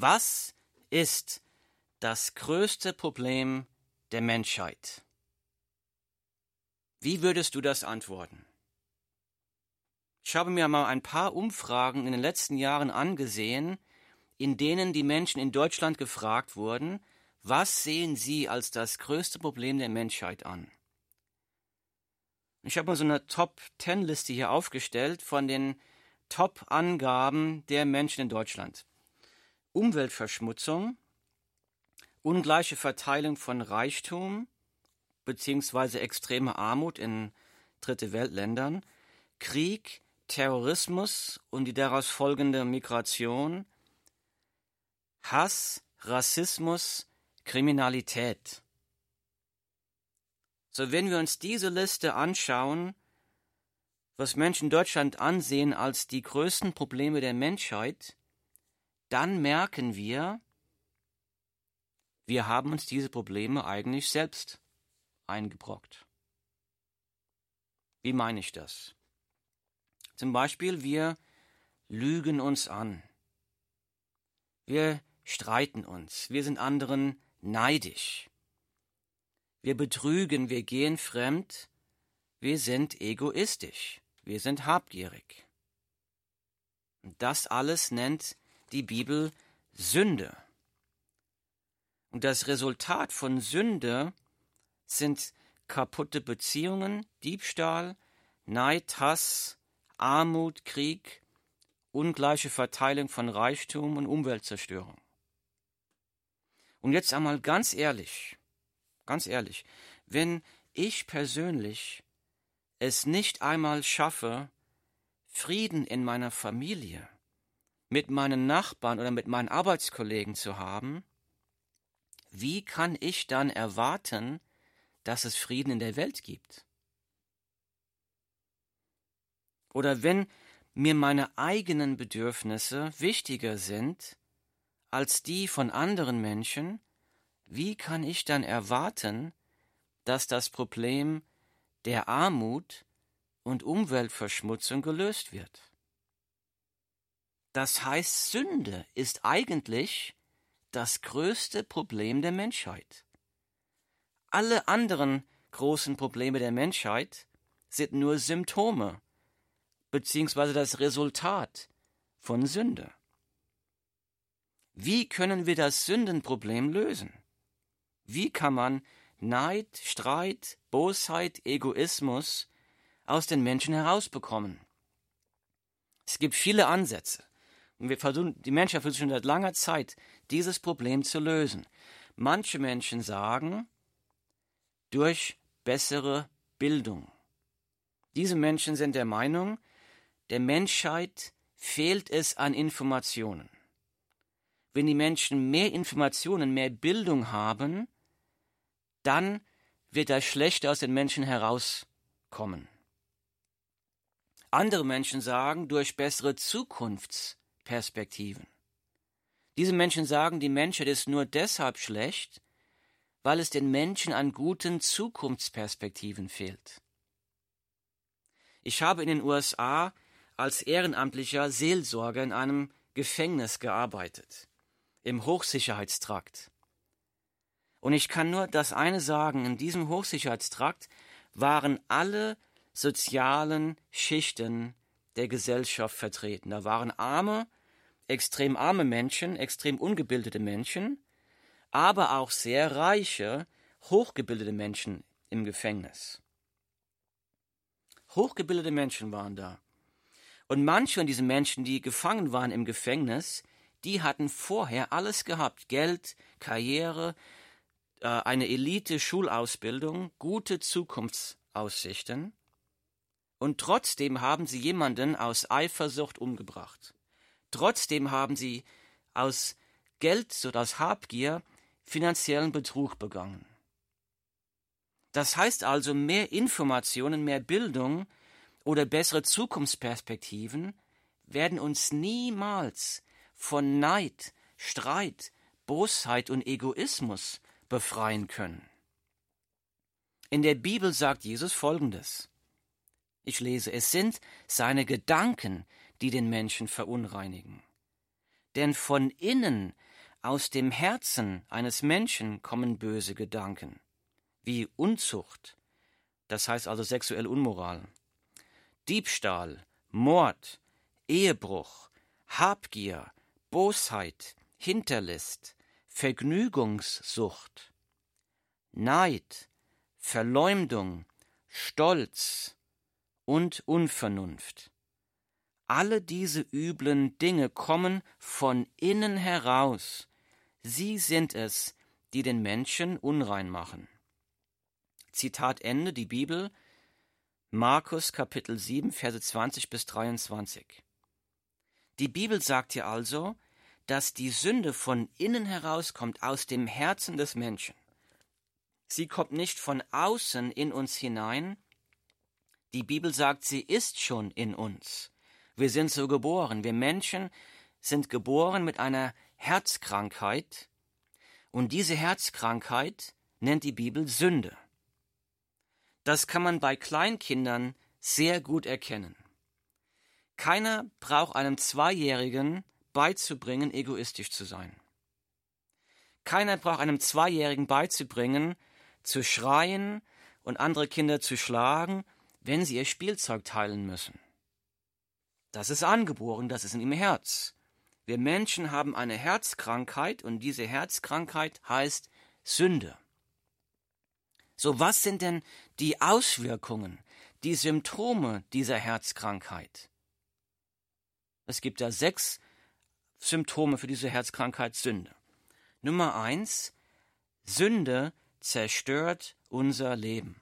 Was ist das größte Problem der Menschheit? Wie würdest du das antworten? Ich habe mir mal ein paar Umfragen in den letzten Jahren angesehen, in denen die Menschen in Deutschland gefragt wurden, was sehen sie als das größte Problem der Menschheit an? Ich habe mal so eine Top-10-Liste hier aufgestellt von den Top-Angaben der Menschen in Deutschland. Umweltverschmutzung, ungleiche Verteilung von Reichtum beziehungsweise extreme Armut in Dritte Weltländern, Krieg, Terrorismus und die daraus folgende Migration, Hass, Rassismus, Kriminalität. So, wenn wir uns diese Liste anschauen, was Menschen in Deutschland ansehen als die größten Probleme der Menschheit, dann merken wir, wir haben uns diese Probleme eigentlich selbst eingebrockt. Wie meine ich das? Zum Beispiel, wir lügen uns an. Wir streiten uns. Wir sind anderen neidisch. Wir betrügen, wir gehen fremd. Wir sind egoistisch. Wir sind habgierig. Und das alles nennt die Bibel Sünde. Und das Resultat von Sünde sind kaputte Beziehungen, Diebstahl, Neid, Hass, Armut, Krieg, ungleiche Verteilung von Reichtum und Umweltzerstörung. Und jetzt einmal ganz ehrlich, ganz ehrlich, wenn ich persönlich es nicht einmal schaffe, Frieden in meiner Familie, mit meinen Nachbarn oder mit meinen Arbeitskollegen zu haben, wie kann ich dann erwarten, dass es Frieden in der Welt gibt? Oder wenn mir meine eigenen Bedürfnisse wichtiger sind als die von anderen Menschen, wie kann ich dann erwarten, dass das Problem der Armut und Umweltverschmutzung gelöst wird? Das heißt, Sünde ist eigentlich das größte Problem der Menschheit. Alle anderen großen Probleme der Menschheit sind nur Symptome beziehungsweise das Resultat von Sünde. Wie können wir das Sündenproblem lösen? Wie kann man Neid, Streit, Bosheit, Egoismus aus den Menschen herausbekommen? Es gibt viele Ansätze. Und wir versuchen, die Menschheit versucht schon seit langer Zeit, dieses Problem zu lösen. Manche Menschen sagen, durch bessere Bildung. Diese Menschen sind der Meinung, der Menschheit fehlt es an Informationen. Wenn die Menschen mehr Informationen, mehr Bildung haben, dann wird das Schlechte aus den Menschen herauskommen. Andere Menschen sagen, durch bessere Zukunfts- Perspektiven. Diese Menschen sagen, die Menschheit ist nur deshalb schlecht, weil es den Menschen an guten Zukunftsperspektiven fehlt. Ich habe in den USA als ehrenamtlicher Seelsorger in einem Gefängnis gearbeitet, im Hochsicherheitstrakt. Und ich kann nur das eine sagen, in diesem Hochsicherheitstrakt waren alle sozialen Schichten der Gesellschaft vertreten. Da waren Arme, extrem arme Menschen, extrem ungebildete Menschen, aber auch sehr reiche, hochgebildete Menschen im Gefängnis. Hochgebildete Menschen waren da. Und manche von diesen Menschen, die gefangen waren im Gefängnis, die hatten vorher alles gehabt. Geld, Karriere, äh, eine Elite-Schulausbildung, gute Zukunftsaussichten. Und trotzdem haben sie jemanden aus Eifersucht umgebracht. Trotzdem haben sie aus Geld oder aus Habgier finanziellen Betrug begangen. Das heißt also, mehr Informationen, mehr Bildung oder bessere Zukunftsperspektiven werden uns niemals von Neid, Streit, Bosheit und Egoismus befreien können. In der Bibel sagt Jesus Folgendes. Ich lese, es sind seine Gedanken, die den Menschen verunreinigen. Denn von innen aus dem Herzen eines Menschen kommen böse Gedanken, wie Unzucht, das heißt also sexuelle Unmoral, Diebstahl, Mord, Ehebruch, Habgier, Bosheit, Hinterlist, Vergnügungssucht, Neid, Verleumdung, Stolz und Unvernunft. Alle diese üblen Dinge kommen von innen heraus. Sie sind es, die den Menschen unrein machen. Zitat Ende, die Bibel, Markus Kapitel 7, Verse 20 bis 23. Die Bibel sagt hier also, dass die Sünde von innen herauskommt, aus dem Herzen des Menschen. Sie kommt nicht von außen in uns hinein. Die Bibel sagt, sie ist schon in uns. Wir sind so geboren. Wir Menschen sind geboren mit einer Herzkrankheit. Und diese Herzkrankheit nennt die Bibel Sünde. Das kann man bei Kleinkindern sehr gut erkennen. Keiner braucht einem Zweijährigen beizubringen, egoistisch zu sein. Keiner braucht einem Zweijährigen beizubringen, zu schreien und andere Kinder zu schlagen, wenn sie ihr Spielzeug teilen müssen. Das ist angeboren, das ist in ihrem Herz. Wir Menschen haben eine Herzkrankheit und diese Herzkrankheit heißt Sünde. So, was sind denn die Auswirkungen, die Symptome dieser Herzkrankheit? Es gibt da sechs Symptome für diese Herzkrankheit Sünde. Nummer eins, Sünde zerstört unser Leben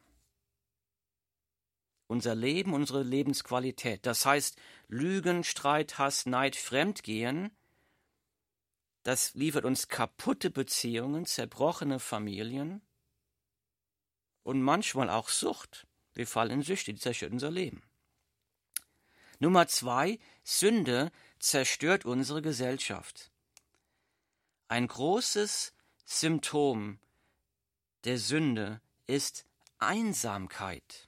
unser Leben, unsere Lebensqualität. Das heißt, Lügen, Streit, Hass, Neid, Fremdgehen, das liefert uns kaputte Beziehungen, zerbrochene Familien und manchmal auch Sucht. Wir fallen in Süchte, die zerstören unser Leben. Nummer zwei, Sünde zerstört unsere Gesellschaft. Ein großes Symptom der Sünde ist Einsamkeit.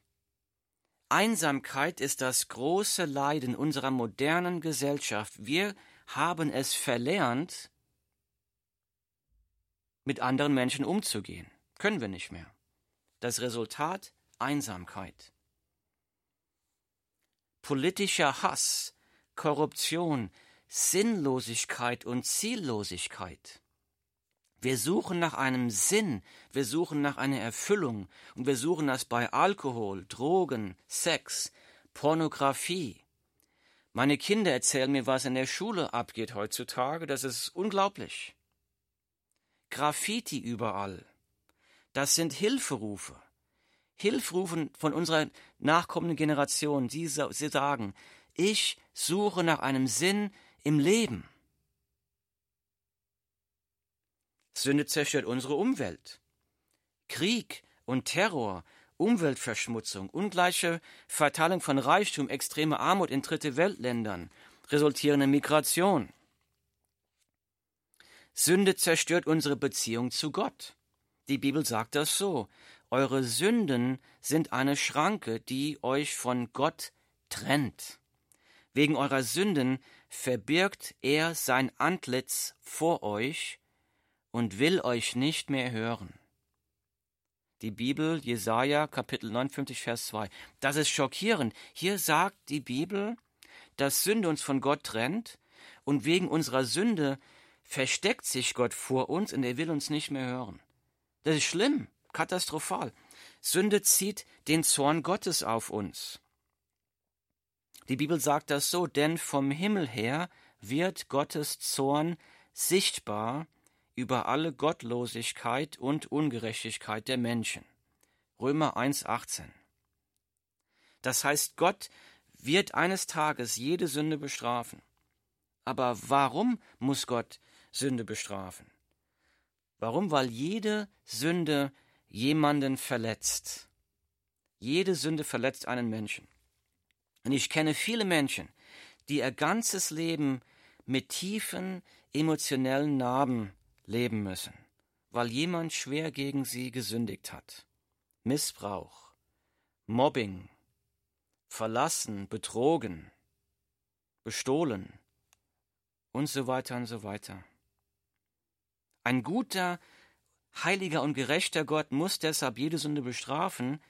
Einsamkeit ist das große Leiden unserer modernen Gesellschaft. Wir haben es verlernt, mit anderen Menschen umzugehen. Können wir nicht mehr. Das Resultat Einsamkeit. Politischer Hass, Korruption, Sinnlosigkeit und Ziellosigkeit. Wir suchen nach einem Sinn, wir suchen nach einer Erfüllung und wir suchen das bei Alkohol, Drogen, Sex, Pornografie. Meine Kinder erzählen mir, was in der Schule abgeht heutzutage, das ist unglaublich. Graffiti überall. Das sind Hilferufe. Hilferufe von unserer nachkommenden Generation. Sie, sie sagen, ich suche nach einem Sinn im Leben. Sünde zerstört unsere Umwelt. Krieg und Terror, Umweltverschmutzung, ungleiche Verteilung von Reichtum, extreme Armut in dritte Weltländern, resultierende Migration. Sünde zerstört unsere Beziehung zu Gott. Die Bibel sagt das so. Eure Sünden sind eine Schranke, die euch von Gott trennt. Wegen eurer Sünden verbirgt er sein Antlitz vor euch und will euch nicht mehr hören. Die Bibel, Jesaja, Kapitel 59, Vers 2. Das ist schockierend. Hier sagt die Bibel, dass Sünde uns von Gott trennt und wegen unserer Sünde versteckt sich Gott vor uns und er will uns nicht mehr hören. Das ist schlimm, katastrophal. Sünde zieht den Zorn Gottes auf uns. Die Bibel sagt das so, denn vom Himmel her wird Gottes Zorn sichtbar über alle Gottlosigkeit und Ungerechtigkeit der Menschen. Römer 1,18. Das heißt, Gott wird eines Tages jede Sünde bestrafen. Aber warum muss Gott Sünde bestrafen? Warum? Weil jede Sünde jemanden verletzt. Jede Sünde verletzt einen Menschen. Und ich kenne viele Menschen, die ihr ganzes Leben mit tiefen emotionellen Narben leben müssen, weil jemand schwer gegen sie gesündigt hat. Missbrauch, Mobbing, verlassen, betrogen, bestohlen und so weiter und so weiter. Ein guter, heiliger und gerechter Gott muss deshalb jede Sünde bestrafen,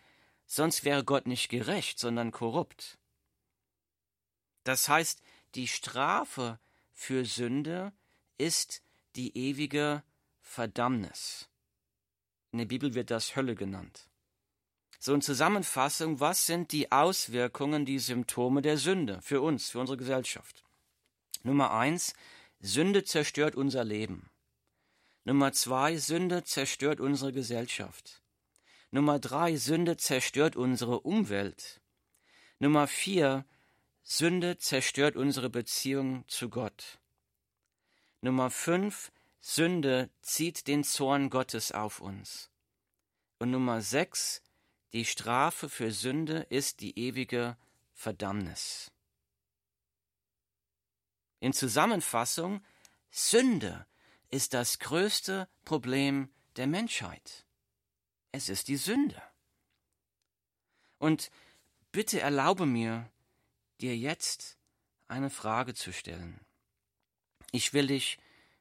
sonst wäre Gott nicht gerecht, sondern korrupt. Das heißt, die Strafe für Sünde ist die ewige Verdammnis. In der Bibel wird das Hölle genannt. So in Zusammenfassung, was sind die Auswirkungen, die Symptome der Sünde für uns, für unsere Gesellschaft? Nummer eins, Sünde zerstört unser Leben. Nummer zwei, Sünde zerstört unsere Gesellschaft. Nummer drei, Sünde zerstört unsere Umwelt. Nummer vier, Sünde zerstört unsere Beziehung zu Gott. Nummer fünf, Sünde zieht den Zorn Gottes auf uns. Und Nummer sechs, die Strafe für Sünde ist die ewige Verdammnis. In Zusammenfassung, Sünde ist das größte Problem der Menschheit. Es ist die Sünde. Und bitte erlaube mir, dir jetzt eine Frage zu stellen. Ich will dich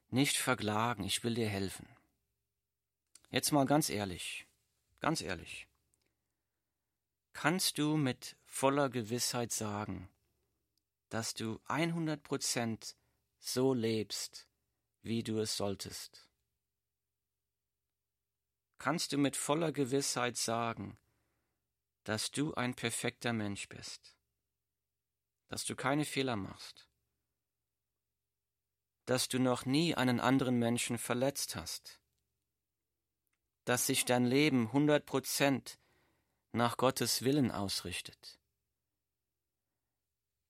nicht verklagen, ich will dir helfen. Jetzt mal ganz ehrlich, ganz ehrlich. Kannst du mit voller Gewissheit sagen, dass du 100 Prozent so lebst, wie du es solltest? Kannst du mit voller Gewissheit sagen, dass du ein perfekter Mensch bist, dass du keine Fehler machst, dass du noch nie einen anderen Menschen verletzt hast, dass sich dein Leben hundert Prozent nach Gottes Willen ausrichtet,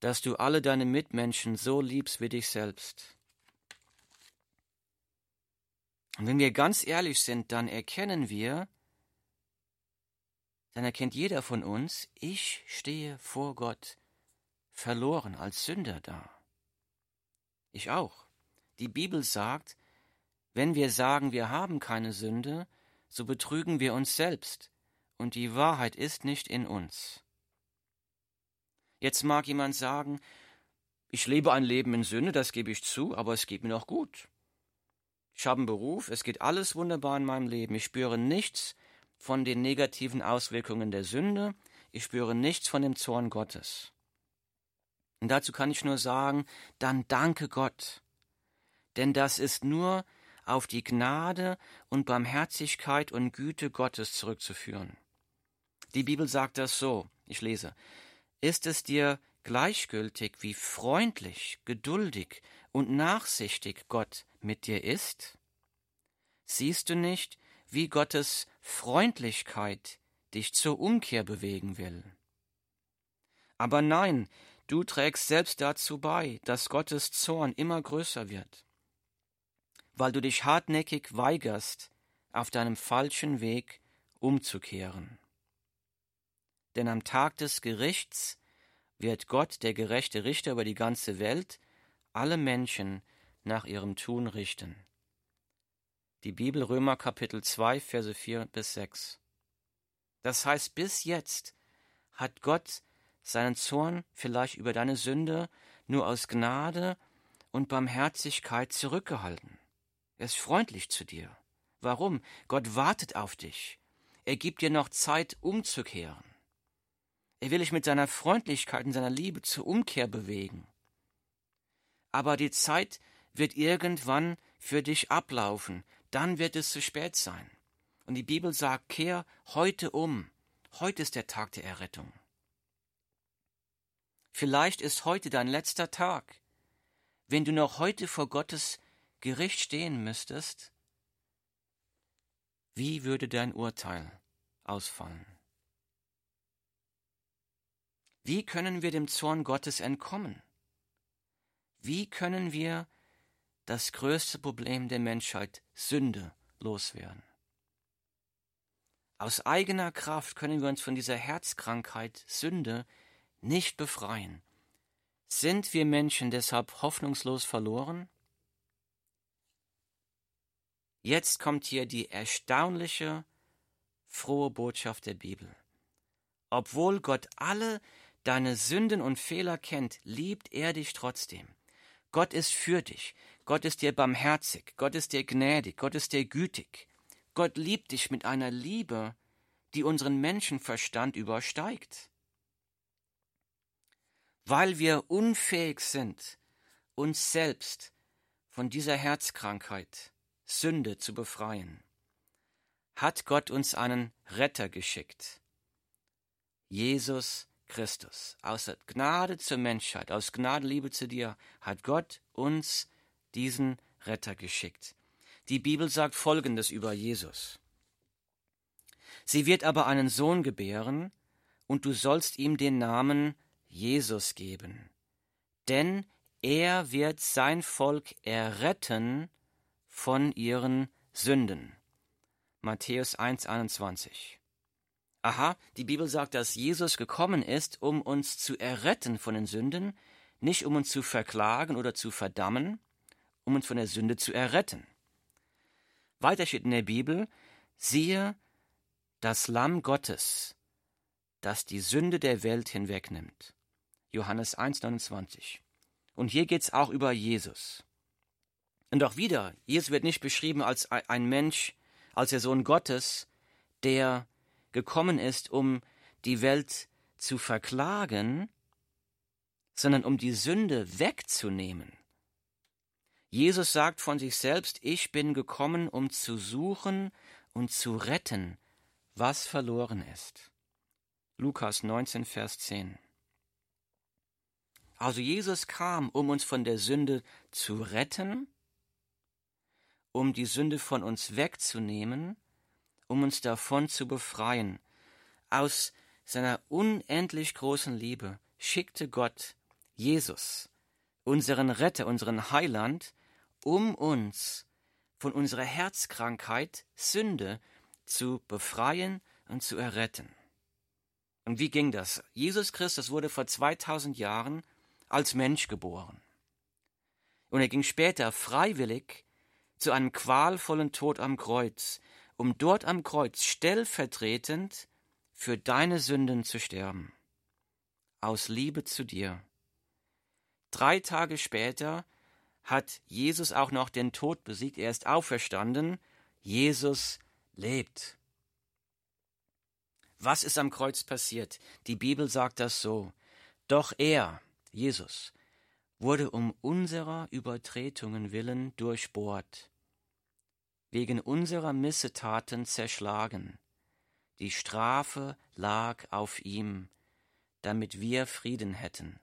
dass du alle deine Mitmenschen so liebst wie dich selbst. Und wenn wir ganz ehrlich sind, dann erkennen wir, dann erkennt jeder von uns, ich stehe vor Gott verloren als Sünder da. Ich auch. Die Bibel sagt, wenn wir sagen, wir haben keine Sünde, so betrügen wir uns selbst, und die Wahrheit ist nicht in uns. Jetzt mag jemand sagen, ich lebe ein Leben in Sünde, das gebe ich zu, aber es geht mir noch gut. Ich habe einen Beruf, es geht alles wunderbar in meinem Leben. Ich spüre nichts von den negativen Auswirkungen der Sünde, ich spüre nichts von dem Zorn Gottes. Und dazu kann ich nur sagen, dann danke Gott, denn das ist nur auf die Gnade und Barmherzigkeit und Güte Gottes zurückzuführen. Die Bibel sagt das so, ich lese, ist es dir gleichgültig, wie freundlich, geduldig und nachsichtig Gott mit dir ist? Siehst du nicht, wie Gottes Freundlichkeit dich zur Umkehr bewegen will? Aber nein, du trägst selbst dazu bei, dass Gottes Zorn immer größer wird, weil du dich hartnäckig weigerst, auf deinem falschen Weg umzukehren denn am Tag des Gerichts wird Gott, der gerechte Richter über die ganze Welt, alle Menschen nach ihrem Tun richten. Die Bibel Römer Kapitel 2 Verse 4 bis 6. Das heißt, bis jetzt hat Gott seinen Zorn vielleicht über deine Sünde nur aus Gnade und Barmherzigkeit zurückgehalten. Er ist freundlich zu dir. Warum? Gott wartet auf dich. Er gibt dir noch Zeit umzukehren. Er will dich mit seiner Freundlichkeit und seiner Liebe zur Umkehr bewegen. Aber die Zeit wird irgendwann für dich ablaufen, dann wird es zu spät sein. Und die Bibel sagt, kehr heute um. Heute ist der Tag der Errettung. Vielleicht ist heute dein letzter Tag. Wenn du noch heute vor Gottes Gericht stehen müsstest, wie würde dein Urteil ausfallen? Wie können wir dem Zorn Gottes entkommen? Wie können wir das größte Problem der Menschheit, Sünde, loswerden? Aus eigener Kraft können wir uns von dieser Herzkrankheit Sünde nicht befreien. Sind wir Menschen deshalb hoffnungslos verloren? Jetzt kommt hier die erstaunliche, frohe Botschaft der Bibel. Obwohl Gott alle deine Sünden und Fehler kennt, liebt er dich trotzdem. Gott ist für dich. Gott ist dir barmherzig, Gott ist dir gnädig, Gott ist dir gütig. Gott liebt dich mit einer Liebe, die unseren Menschenverstand übersteigt. Weil wir unfähig sind, uns selbst von dieser Herzkrankheit, Sünde zu befreien, hat Gott uns einen Retter geschickt. Jesus Christus. Aus Gnade zur Menschheit, aus Gnadenliebe zu dir, hat Gott uns diesen Retter geschickt. Die Bibel sagt Folgendes über Jesus. Sie wird aber einen Sohn gebären, und du sollst ihm den Namen Jesus geben. Denn er wird sein Volk erretten von ihren Sünden. Matthäus 1,21. Aha, die Bibel sagt, dass Jesus gekommen ist, um uns zu erretten von den Sünden, nicht um uns zu verklagen oder zu verdammen, um uns von der Sünde zu erretten. Weiter steht in der Bibel, siehe das Lamm Gottes, das die Sünde der Welt hinwegnimmt. Johannes 1,29. Und hier geht es auch über Jesus. Und auch wieder, Jesus wird nicht beschrieben als ein Mensch, als der Sohn Gottes, der gekommen ist, um die Welt zu verklagen, sondern um die Sünde wegzunehmen. Jesus sagt von sich selbst, ich bin gekommen, um zu suchen und zu retten, was verloren ist. Lukas 19, Vers 10. Also Jesus kam, um uns von der Sünde zu retten, um die Sünde von uns wegzunehmen um uns davon zu befreien. Aus seiner unendlich großen Liebe schickte Gott Jesus, unseren Retter, unseren Heiland, um uns von unserer Herzkrankheit, Sünde, zu befreien und zu erretten. Und wie ging das? Jesus Christus wurde vor 2000 Jahren als Mensch geboren. Und er ging später freiwillig zu einem qualvollen Tod am Kreuz, um dort am Kreuz stellvertretend für deine Sünden zu sterben. Aus Liebe zu dir. Drei Tage später hat Jesus auch noch den Tod besiegt. Er ist auferstanden. Jesus lebt. Was ist am Kreuz passiert? Die Bibel sagt das so. Doch er, Jesus, wurde um unserer Übertretungen willen durchbohrt wegen unserer Missetaten zerschlagen. Die Strafe lag auf ihm, damit wir Frieden hätten.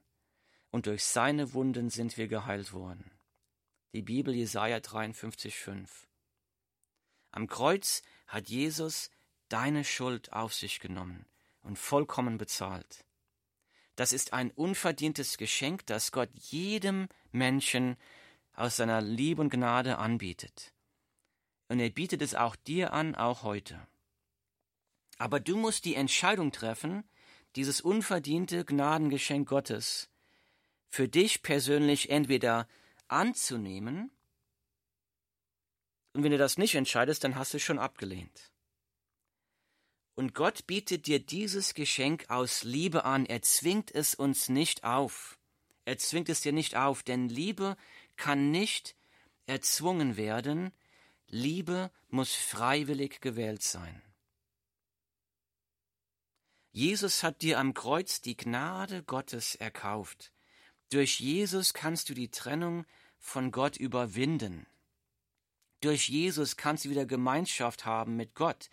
Und durch seine Wunden sind wir geheilt worden. Die Bibel Jesaja 53,5. Am Kreuz hat Jesus deine Schuld auf sich genommen und vollkommen bezahlt. Das ist ein unverdientes Geschenk, das Gott jedem Menschen aus seiner Liebe und Gnade anbietet. Und er bietet es auch dir an, auch heute. Aber du musst die Entscheidung treffen, dieses unverdiente Gnadengeschenk Gottes für dich persönlich entweder anzunehmen, und wenn du das nicht entscheidest, dann hast du es schon abgelehnt. Und Gott bietet dir dieses Geschenk aus Liebe an. Er zwingt es uns nicht auf. Er zwingt es dir nicht auf, denn Liebe kann nicht erzwungen werden, Liebe muss freiwillig gewählt sein. Jesus hat dir am Kreuz die Gnade Gottes erkauft. Durch Jesus kannst du die Trennung von Gott überwinden. Durch Jesus kannst du wieder Gemeinschaft haben mit Gott.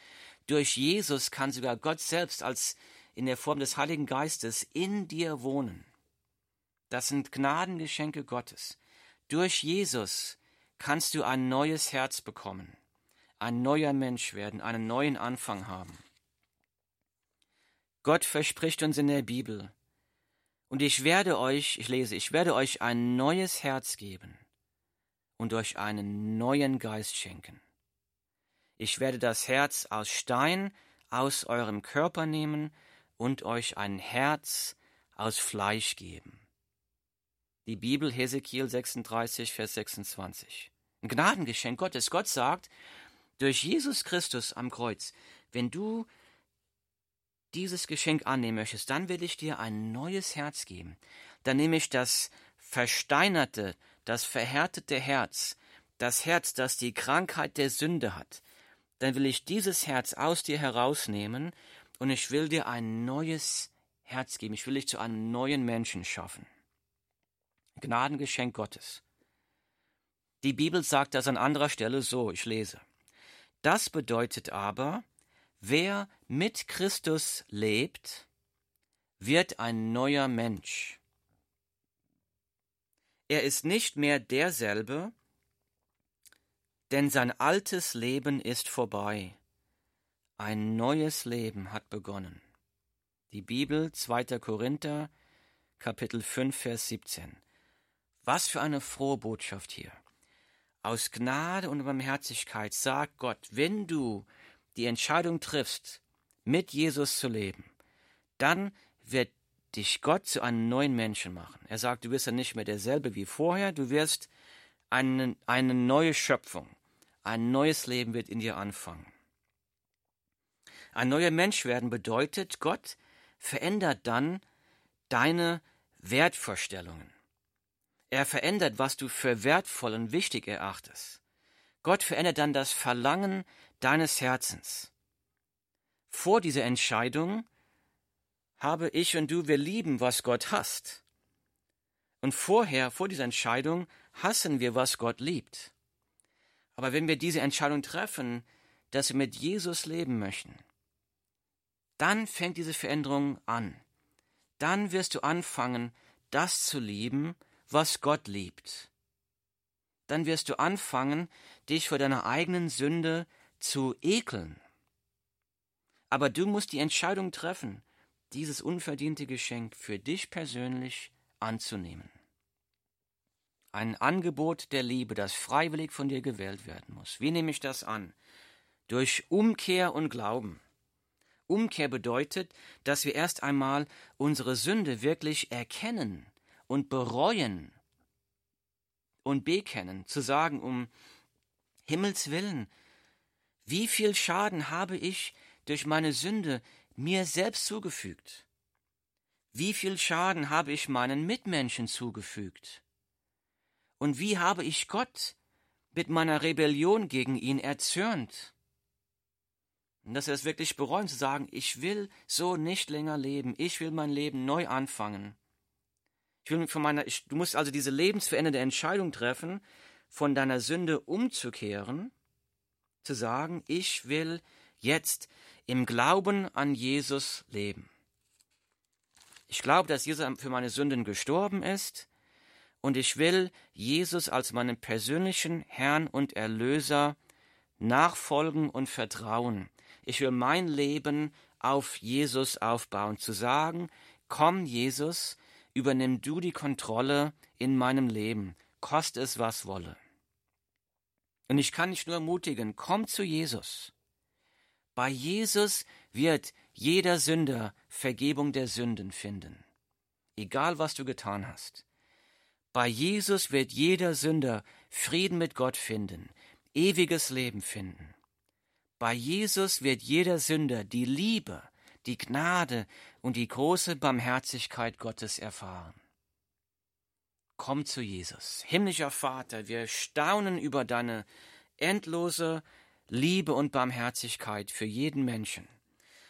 Durch Jesus kann sogar Gott selbst als in der Form des Heiligen Geistes in dir wohnen. Das sind Gnadengeschenke Gottes. Durch Jesus kannst du ein neues Herz bekommen, ein neuer Mensch werden, einen neuen Anfang haben. Gott verspricht uns in der Bibel, und ich werde euch, ich lese, ich werde euch ein neues Herz geben und euch einen neuen Geist schenken. Ich werde das Herz aus Stein aus eurem Körper nehmen und euch ein Herz aus Fleisch geben. Die Bibel Hesekiel 36, Vers 26. Ein Gnadengeschenk Gottes. Gott sagt, durch Jesus Christus am Kreuz, wenn du dieses Geschenk annehmen möchtest, dann will ich dir ein neues Herz geben. Dann nehme ich das versteinerte, das verhärtete Herz, das Herz, das die Krankheit der Sünde hat, dann will ich dieses Herz aus dir herausnehmen und ich will dir ein neues Herz geben. Ich will dich zu einem neuen Menschen schaffen. Gnadengeschenk Gottes. Die Bibel sagt das an anderer Stelle so, ich lese. Das bedeutet aber, wer mit Christus lebt, wird ein neuer Mensch. Er ist nicht mehr derselbe, denn sein altes Leben ist vorbei. Ein neues Leben hat begonnen. Die Bibel 2. Korinther Kapitel 5 Vers 17. Was für eine frohe Botschaft hier. Aus Gnade und Barmherzigkeit sagt Gott, wenn du die Entscheidung triffst, mit Jesus zu leben, dann wird dich Gott zu einem neuen Menschen machen. Er sagt, du wirst dann nicht mehr derselbe wie vorher, du wirst eine, eine neue Schöpfung, ein neues Leben wird in dir anfangen. Ein neuer Mensch werden bedeutet, Gott verändert dann deine Wertvorstellungen. Er verändert, was du für wertvoll und wichtig erachtest. Gott verändert dann das Verlangen deines Herzens. Vor dieser Entscheidung habe ich und du, wir lieben, was Gott hasst. Und vorher, vor dieser Entscheidung, hassen wir, was Gott liebt. Aber wenn wir diese Entscheidung treffen, dass wir mit Jesus leben möchten, dann fängt diese Veränderung an. Dann wirst du anfangen, das zu lieben, was Gott liebt. Dann wirst du anfangen, dich vor deiner eigenen Sünde zu ekeln. Aber du musst die Entscheidung treffen, dieses unverdiente Geschenk für dich persönlich anzunehmen. Ein Angebot der Liebe, das freiwillig von dir gewählt werden muss. Wie nehme ich das an? Durch Umkehr und Glauben. Umkehr bedeutet, dass wir erst einmal unsere Sünde wirklich erkennen und bereuen und bekennen, zu sagen, um Himmels willen, wie viel Schaden habe ich durch meine Sünde mir selbst zugefügt? Wie viel Schaden habe ich meinen Mitmenschen zugefügt? Und wie habe ich Gott mit meiner Rebellion gegen ihn erzürnt? Und dass er es wirklich bereuen, zu sagen, ich will so nicht länger leben, ich will mein Leben neu anfangen. Ich will von meiner, ich, du musst also diese lebensverändernde Entscheidung treffen, von deiner Sünde umzukehren, zu sagen, ich will jetzt im Glauben an Jesus leben. Ich glaube, dass Jesus für meine Sünden gestorben ist, und ich will Jesus als meinen persönlichen Herrn und Erlöser nachfolgen und vertrauen. Ich will mein Leben auf Jesus aufbauen, zu sagen, komm Jesus, übernimm du die Kontrolle in meinem Leben, koste es was wolle. Und ich kann dich nur ermutigen, komm zu Jesus. Bei Jesus wird jeder Sünder Vergebung der Sünden finden, egal was du getan hast. Bei Jesus wird jeder Sünder Frieden mit Gott finden, ewiges Leben finden. Bei Jesus wird jeder Sünder die Liebe, die Gnade und die große Barmherzigkeit Gottes erfahren. Komm zu Jesus. Himmlischer Vater, wir staunen über deine endlose Liebe und Barmherzigkeit für jeden Menschen.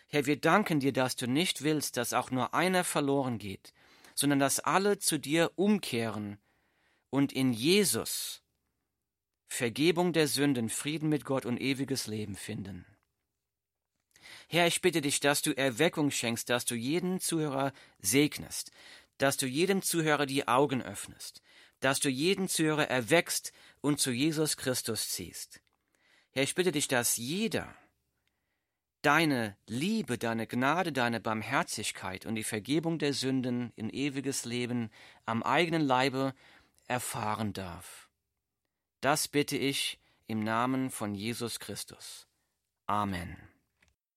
Herr, wir danken dir, dass du nicht willst, dass auch nur einer verloren geht, sondern dass alle zu dir umkehren und in Jesus Vergebung der Sünden, Frieden mit Gott und ewiges Leben finden. Herr, ich bitte dich, dass du Erweckung schenkst, dass du jeden Zuhörer segnest, dass du jedem Zuhörer die Augen öffnest, dass du jeden Zuhörer erweckst und zu Jesus Christus ziehst. Herr, ich bitte dich, dass jeder deine Liebe, deine Gnade, deine Barmherzigkeit und die Vergebung der Sünden in ewiges Leben am eigenen Leibe erfahren darf. Das bitte ich im Namen von Jesus Christus. Amen.